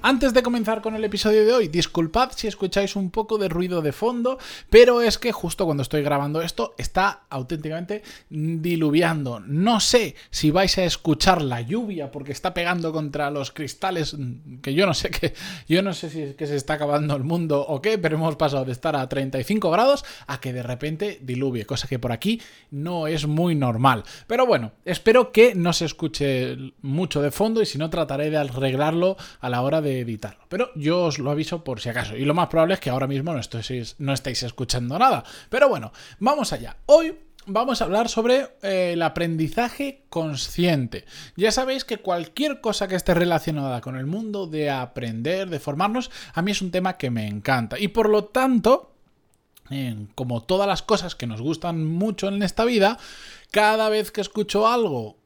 Antes de comenzar con el episodio de hoy, disculpad si escucháis un poco de ruido de fondo, pero es que justo cuando estoy grabando esto está auténticamente diluviando. No sé si vais a escuchar la lluvia porque está pegando contra los cristales, que yo no sé que yo no sé si es que se está acabando el mundo o qué, pero hemos pasado de estar a 35 grados a que de repente diluvie, cosa que por aquí no es muy normal. Pero bueno, espero que no se escuche mucho de fondo y si no trataré de arreglarlo a la hora de editarlo. Pero yo os lo aviso por si acaso. Y lo más probable es que ahora mismo no estéis, no estéis escuchando nada. Pero bueno, vamos allá. Hoy vamos a hablar sobre eh, el aprendizaje consciente. Ya sabéis que cualquier cosa que esté relacionada con el mundo de aprender, de formarnos, a mí es un tema que me encanta. Y por lo tanto, como todas las cosas que nos gustan mucho en esta vida, cada vez que escucho algo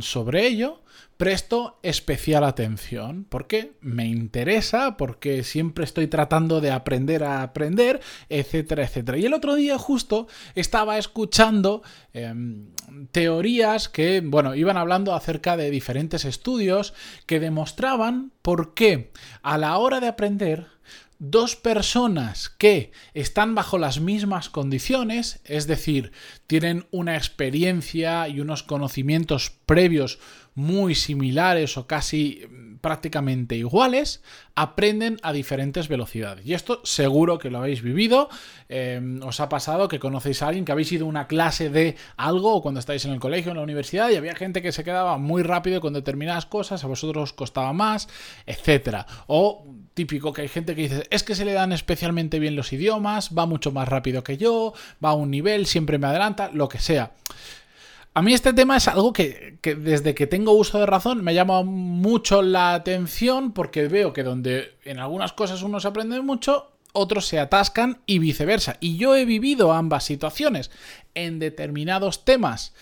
sobre ello, presto especial atención. porque Me interesa, porque siempre estoy tratando de aprender a aprender, etcétera, etcétera. Y el otro día justo estaba escuchando em, teorías que, bueno, iban hablando acerca de diferentes estudios que demostraban por qué a la hora de aprender dos personas que están bajo las mismas condiciones, es decir, tienen una experiencia y unos conocimientos previos muy similares o casi mm, prácticamente iguales, aprenden a diferentes velocidades. Y esto seguro que lo habéis vivido, em, os ha pasado que conocéis a alguien que habéis ido a una clase de algo o cuando estáis en el colegio, en la universidad, y había gente que se quedaba muy rápido con determinadas cosas, a vosotros os costaba más, etc. O típico que hay gente que dice, es que se le dan especialmente bien los idiomas, va mucho más rápido que yo, va a un nivel, siempre me adelanta, lo que sea. A mí este tema es algo que, desde que tengo uso de razón me llama mucho la atención porque veo que donde en algunas cosas uno se aprende mucho, otros se atascan y viceversa. Y yo he vivido ambas situaciones. En determinados temas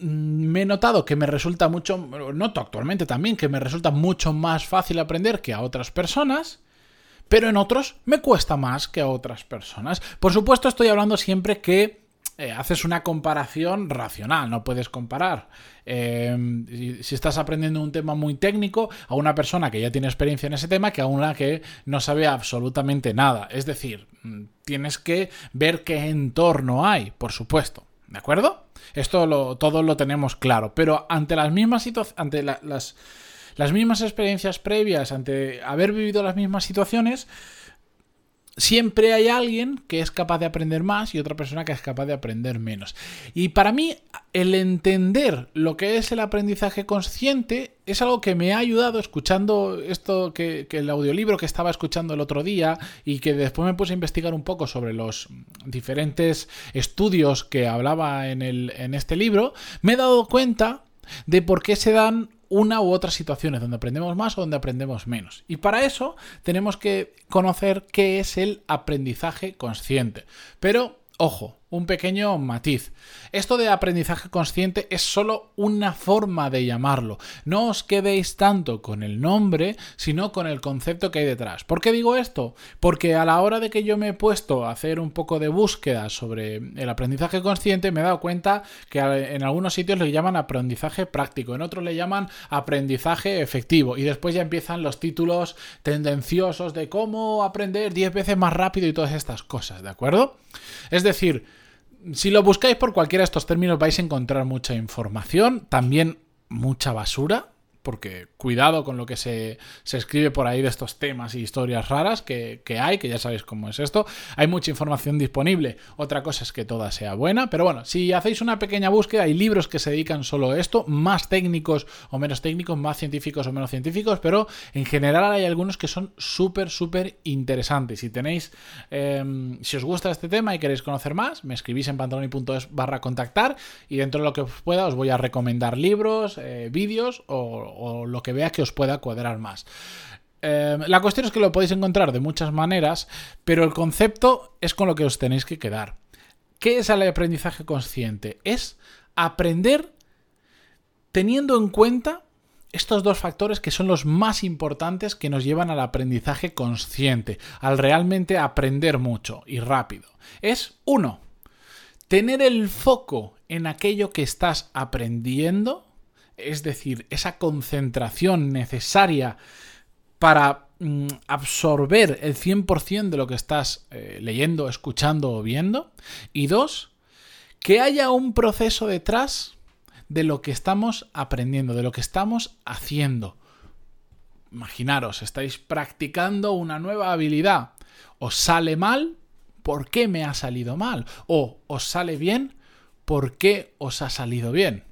mm, me he notado que me resulta mucho, noto actualmente también que me resulta mucho más fácil aprender que a otras personas pero en otros me cuesta más que a otras personas. Por supuesto estoy hablando siempre que eh, haces una comparación racional, no puedes comparar. Em, si, estás aprendiendo un tema muy técnico, a una persona que ya tiene experiencia en ese tema que a una que no sabe absolutamente nada. Es decir, mm, tienes que ver qué entorno hay, por supuesto. ¿De acuerdo? Esto lo, todo lo tenemos claro. Pero ante las mismas situaciones, ante las mismas experiencias previas, ante haber vivido las mismas situaciones, siempre hay alguien que es capaz de aprender más y otra persona que es capaz de aprender menos. Y para mí, el entender lo que es el aprendizaje consciente es algo que me ha ayudado escuchando esto que, el audiolibro que estaba escuchando el otro día y que después me puse a investigar un poco sobre los diferentes estudios que hablaba en, el, en este libro, me he dado cuenta de por qué se dan una u otras situaciones donde aprendemos más o donde aprendemos menos. Y para eso tenemos que conocer qué es el aprendizaje consciente. Pero, ojo, un pequeño matiz. Esto de aprendizaje consciente es solo una forma de llamarlo. No os quedéis tanto con el nombre, sino con el concepto que hay detrás. ¿Por qué digo esto? Porque a la hora de que yo me he puesto a hacer un poco de búsqueda sobre el aprendizaje consciente, me he dado cuenta que en algunos sitios le llaman aprendizaje práctico, en otros le llaman aprendizaje efectivo. Y después ya empiezan los títulos tendenciosos de cómo aprender 10 veces más rápido y todas estas cosas, ¿de acuerdo? Es decir, si lo buscáis por cualquiera de estos términos vais a encontrar mucha información, también mucha basura, porque cuidado con lo que se, escribe por ahí de estos temas y historias raras que, hay, que ya sabéis cómo es esto. Hay mucha información disponible. Otra cosa es que toda sea buena, pero bueno, si hacéis una pequeña búsqueda, hay libros que se dedican solo a esto, más técnicos o menos técnicos, más científicos o menos científicos, pero en general hay algunos que son súper, súper interesantes. Si tenéis, em, si os gusta este tema y queréis conocer más, me escribís en pantaloni.es barra contactar y dentro de lo que pueda os voy a recomendar libros, eh, vídeos o o lo que vea que os pueda cuadrar más. Eh, la cuestión es que lo podéis encontrar de muchas maneras, pero el concepto es con lo que os tenéis que quedar. ¿Qué es el aprendizaje consciente? Es aprender teniendo en cuenta estos dos factores que son los más importantes que nos llevan al aprendizaje consciente, al realmente aprender mucho y rápido. Es uno, tener el foco en aquello que estás aprendiendo, es decir, esa concentración necesaria para mm, absorber el 100% de lo que estás eh, leyendo, escuchando o viendo. Y dos, que haya un proceso detrás de lo que estamos aprendiendo, de lo que estamos haciendo. Imaginaros, estáis practicando una nueva habilidad. Os sale mal, ¿por qué me ha salido mal? O os sale bien, ¿por qué os ha salido bien?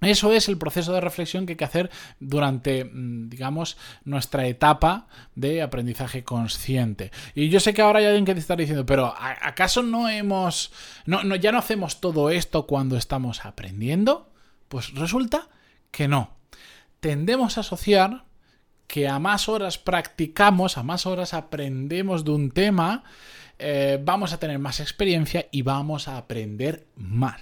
Eso es el proceso de reflexión que hay que hacer durante, mm, digamos, nuestra etapa de aprendizaje consciente. Y yo sé que ahora hay alguien que te está diciendo, pero ¿acaso no hemos, no, ya no hacemos todo esto cuando estamos aprendiendo? Pues resulta que no. Tendemos a asociar que a más horas practicamos, a más horas aprendemos de un tema, eh, vamos a tener más experiencia y vamos a aprender más.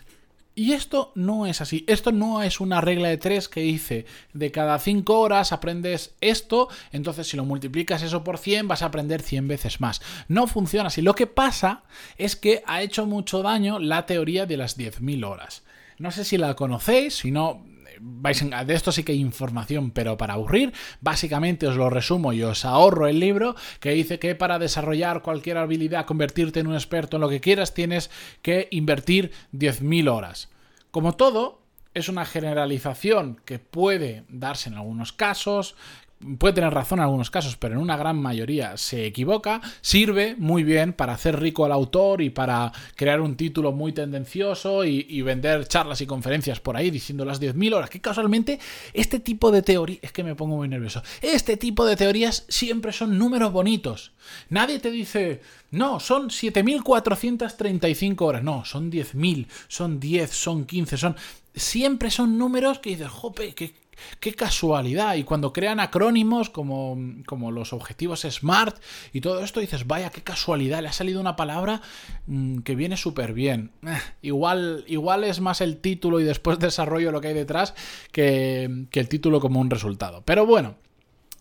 Y esto no es así. Esto no es una regla de tres que dice de cada cinco horas aprendes esto, entonces si lo multiplicas eso por 100 vas a aprender 100 veces más. No funciona así. Lo que pasa es que ha hecho mucho daño la teoría de las 10.000 horas. No sé si la conocéis, si no, de esto sí que hay información, pero para aburrir, básicamente os lo resumo y os ahorro el libro que dice que para desarrollar cualquier habilidad, convertirte en un experto en lo que quieras, tienes que invertir 10.000 horas. Como todo, es una generalización que puede darse en algunos casos, puede tener razón en algunos casos, pero en una gran mayoría se equivoca, sirve muy bien para hacer rico al autor y para crear un título muy tendencioso y, vender charlas y conferencias por ahí diciendo las 10.000 horas, que casualmente este tipo de teorías, es que me pongo muy nervioso, este tipo de teorías siempre son números bonitos. Nadie te dice, no, son 7.435 horas, no, son 10.000, son 10, son 15, son... Siempre son números que dices, jope, que Qué casualidad. Y cuando crean acrónimos como, como, los objetivos SMART y todo esto, dices, vaya, qué casualidad, le ha salido una palabra mm, que viene súper bien. Eh, igual, igual es más el título y después desarrollo lo que hay detrás que, que el título como un resultado. Pero bueno.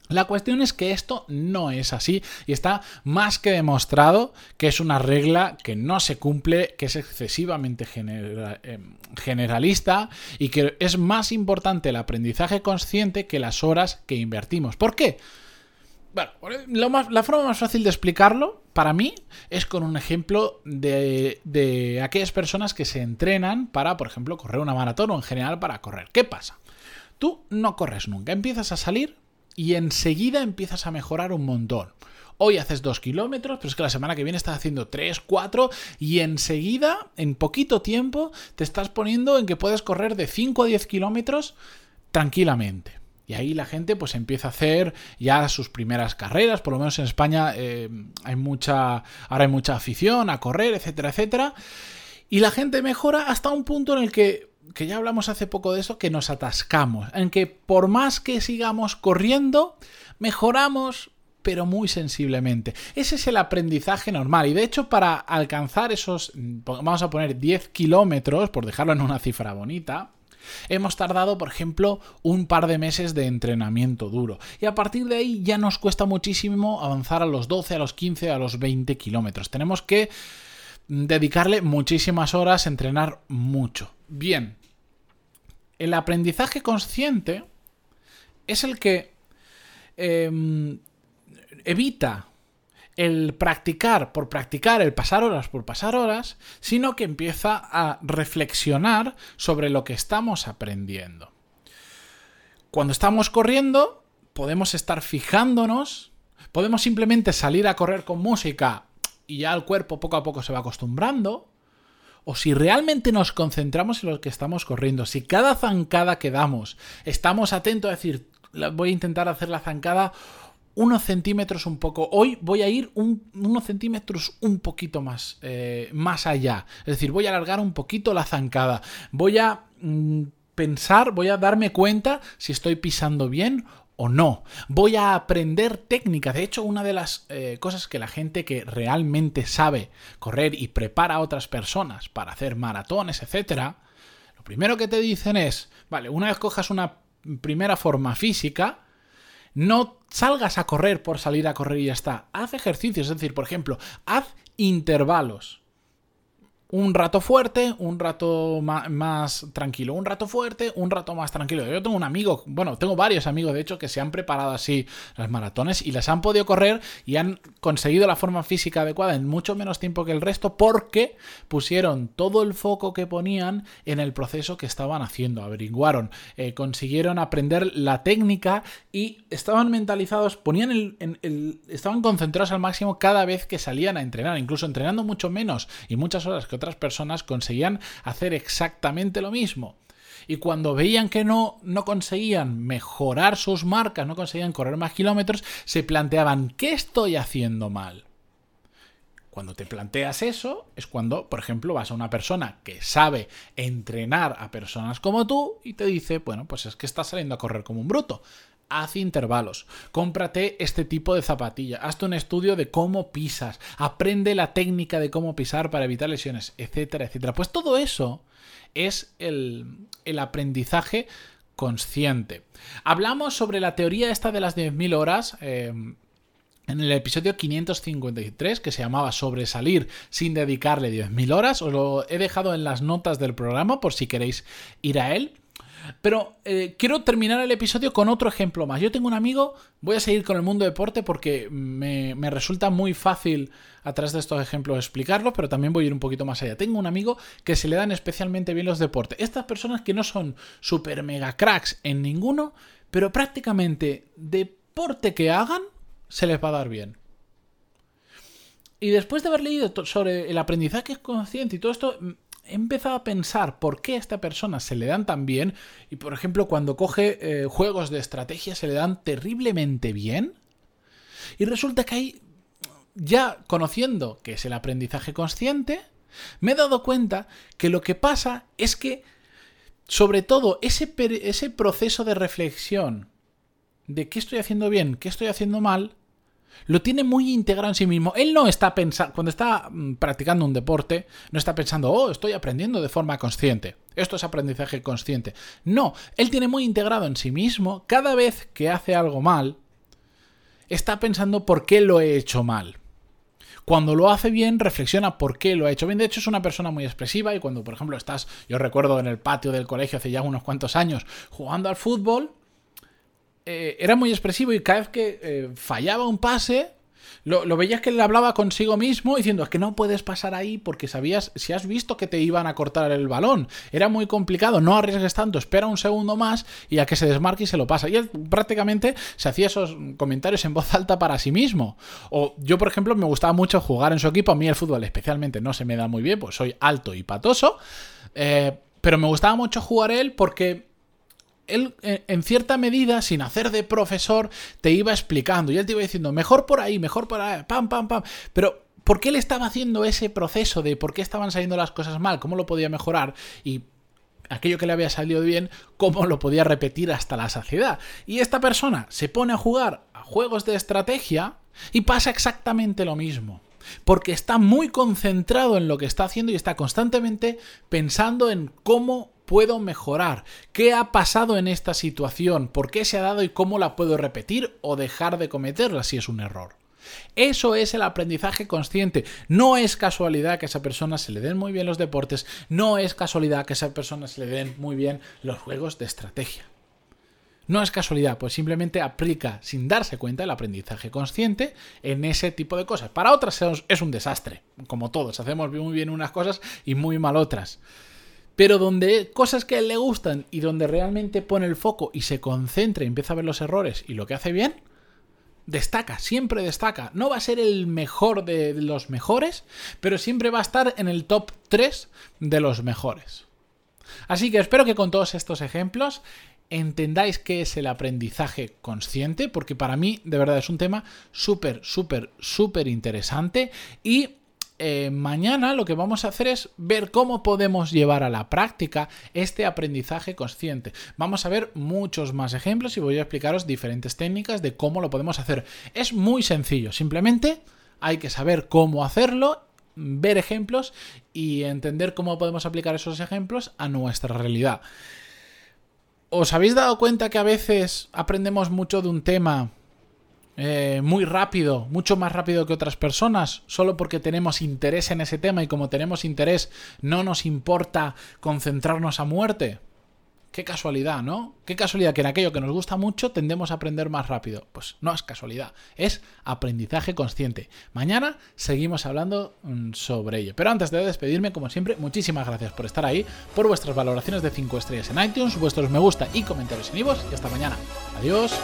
La cuestión es que esto no es así y está más que demostrado que es una regla que no se cumple, que es excesivamente eh, generalista y que es más importante el aprendizaje consciente que las horas que invertimos. ¿Por qué? Bueno, la forma más fácil de explicarlo para mí es con un ejemplo de, de aquellas personas que se entrenan para, por ejemplo, correr una maratón o en general para correr. ¿Qué pasa? Tú no corres nunca, empiezas a salir y enseguida empiezas a mejorar un montón. Hoy haces 2 kilómetros, pero es que la semana que viene estás haciendo 3, 4 y enseguida, en poquito tiempo, te estás poniendo en que puedes correr de 5 a 10 kilómetros tranquilamente. Y ahí la gente pues empieza a hacer ya sus primeras carreras, por lo menos en España eh, hay mucha, ahora hay mucha afición a correr, etcétera, etcétera. Y la gente mejora hasta un punto en el que que ya hablamos hace poco de eso, que nos atascamos, en que por más que sigamos corriendo, mejoramos, pero muy sensiblemente. Ese es el aprendizaje normal. Y de hecho, para alcanzar esos, vamos a poner 10 kilómetros, por dejarlo en una cifra bonita, Hemos tardado, por ejemplo, un par de meses de entrenamiento duro. Y a partir de ahí ya nos cuesta muchísimo avanzar a los 12, a los 15, a los 20 kilómetros. Tenemos que dedicarle muchísimas horas, entrenar mucho. Bien, el aprendizaje consciente es el que em, evita el practicar por practicar, el pasar horas por pasar horas, sino que empieza a reflexionar sobre lo que estamos aprendiendo. Cuando estamos corriendo, podemos estar fijándonos, podemos simplemente salir a correr con música y ya el cuerpo poco a poco se va acostumbrando, o si realmente nos concentramos en lo que estamos corriendo, si cada zancada que damos estamos atentos a decir, voy a intentar hacer la zancada unos centímetros un poco. Hoy voy a ir unos centímetros un poquito más, eh, más allá. Es decir, voy a alargar un poquito la zancada. Voy a mm, pensar, voy a darme cuenta si estoy pisando bien o no. Voy a aprender técnicas. De hecho, una de las eh, cosas que la gente que realmente sabe correr y prepara a otras personas para hacer maratones, etcétera, lo primero que te dicen es, vale, una vez cojas una primera forma física, no salgas a correr por salir a correr y ya está. Haz ejercicios, es decir, por ejemplo, haz intervalos un rato fuerte, un rato más, tranquilo, un rato fuerte, un rato más tranquilo. Yo tengo un amigo, bueno, tengo varios amigos de hecho que se han preparado así las maratones y las han podido correr y han conseguido la forma física adecuada en mucho menos tiempo que el resto porque pusieron todo el foco que ponían en el proceso que estaban haciendo, averiguaron, eh, consiguieron aprender la técnica y estaban mentalizados, ponían el, estaban concentrados al máximo cada vez que salían a entrenar, incluso entrenando mucho menos y muchas horas que otras personas conseguían hacer exactamente lo mismo. Y cuando veían que no, no conseguían mejorar sus marcas, no conseguían correr más kilómetros, se planteaban, ¿qué estoy haciendo mal? Cuando te planteas eso, es cuando, por ejemplo, vas a una persona que sabe entrenar a personas como tú y te dice, bueno, pues es que estás saliendo a correr como un bruto haz intervalos, cómprate este tipo de zapatilla, hazte un estudio de cómo pisas, aprende la técnica de cómo pisar para evitar lesiones, etcétera, etcétera. Pues todo eso es el, aprendizaje consciente. Hablamos sobre la teoría esta de las 10.000 horas. Eh, en el episodio 553 que se llamaba Sobresalir sin dedicarle 10.000 horas. Os lo he dejado en las notas del programa por si queréis ir a él. Pero eh, quiero terminar el episodio con otro ejemplo más. Yo tengo un amigo, voy a seguir con el mundo deporte porque me, resulta muy fácil a través de estos ejemplos explicarlo, pero también voy a ir un poquito más allá. Tengo un amigo que se le dan especialmente bien los deportes. Estas personas que no son super mega cracks en ninguno, pero prácticamente deporte que hagan, se les va a dar bien. Y después de haber leído sobre el aprendizaje consciente y todo esto, he empezado a pensar por qué a esta persona se le dan tan bien y, por ejemplo, cuando coge eh, juegos de estrategia se le dan terriblemente bien. Y resulta que ahí, ya conociendo que es el aprendizaje consciente, me he dado cuenta que lo que pasa es que, sobre todo, ese, ese proceso de reflexión de qué estoy haciendo bien, qué estoy haciendo mal, lo tiene muy integrado en sí mismo. Él no está pensando, cuando está mm, practicando un deporte, no está pensando, oh, estoy aprendiendo de forma consciente. Esto es aprendizaje consciente. No, él tiene muy integrado en sí mismo, cada vez que hace algo mal, está pensando por qué lo he hecho mal. Cuando lo hace bien, reflexiona por qué lo ha hecho bien. De hecho, es una persona muy expresiva y cuando, por ejemplo, estás, yo recuerdo en el patio del colegio hace ya unos cuantos años, jugando al fútbol, eh, era muy expresivo y cada vez que eh, fallaba un pase, lo, veías que le hablaba consigo mismo diciendo, es que no puedes pasar ahí porque sabías, si has visto que te iban a cortar el balón, era muy complicado, no arriesgues tanto, espera un segundo más y a que se desmarque y se lo pasa. Y él prácticamente se hacía esos comentarios en voz alta para sí mismo. O yo, por ejemplo, me gustaba mucho jugar en su equipo, a mí el fútbol especialmente no se me da muy bien, pues soy alto y patoso, eh, pero me gustaba mucho jugar él porque él, en cierta medida, sin hacer de profesor, te iba explicando y él te iba diciendo, mejor por ahí, mejor por ahí, pam, pam, pam. Pero, ¿por qué él estaba haciendo ese proceso de por qué estaban saliendo las cosas mal? ¿Cómo lo podía mejorar? Y aquello que le había salido bien, cómo lo podía repetir hasta la saciedad. Y esta persona se pone a jugar a juegos de estrategia y pasa exactamente lo mismo. Porque está muy concentrado en lo que está haciendo y está constantemente pensando en cómo puedo mejorar? ¿Qué ha pasado en esta situación? ¿Por qué se ha dado y cómo la puedo repetir o dejar de cometerla si es un error? Eso es el aprendizaje consciente. No es casualidad que a esa persona se le den muy bien los deportes, no es casualidad que a esa persona se le den muy bien los juegos de estrategia. No es casualidad, pues simplemente aplica sin darse cuenta el aprendizaje consciente en ese tipo de cosas. Para otras es un desastre, como todos, hacemos muy bien unas cosas y muy mal otras. Pero donde cosas que a él le gustan y donde realmente pone el foco y se concentra y empieza a ver los errores y lo que hace bien, destaca, siempre destaca. No va a ser el mejor de los mejores, pero siempre va a estar en el top 3 de los mejores. Así que espero que con todos estos ejemplos entendáis qué es el aprendizaje consciente, porque para mí de verdad es un tema súper, súper, súper interesante y eh, mañana lo que vamos a hacer es ver cómo podemos llevar a la práctica este aprendizaje consciente. Vamos a ver muchos más ejemplos y voy a explicaros diferentes técnicas de cómo lo podemos hacer. Es muy sencillo, simplemente hay que saber cómo hacerlo ver ejemplos y entender cómo podemos aplicar esos ejemplos a nuestra realidad. ¿Os habéis dado cuenta que a veces aprendemos mucho de un tema eh, muy rápido, mucho más rápido que otras personas, solo porque tenemos interés en ese tema y como tenemos interés no nos importa concentrarnos a muerte? Qué casualidad, ¿no? Qué casualidad que en aquello que nos gusta mucho tendemos a aprender más rápido. Pues no es casualidad, es aprendizaje consciente. Mañana seguimos hablando mm, sobre ello. Pero antes de despedirme, como siempre, muchísimas gracias por estar ahí, por vuestras valoraciones de 5 estrellas en iTunes, vuestros me gusta y comentarios en iVoox y hasta mañana. Adiós.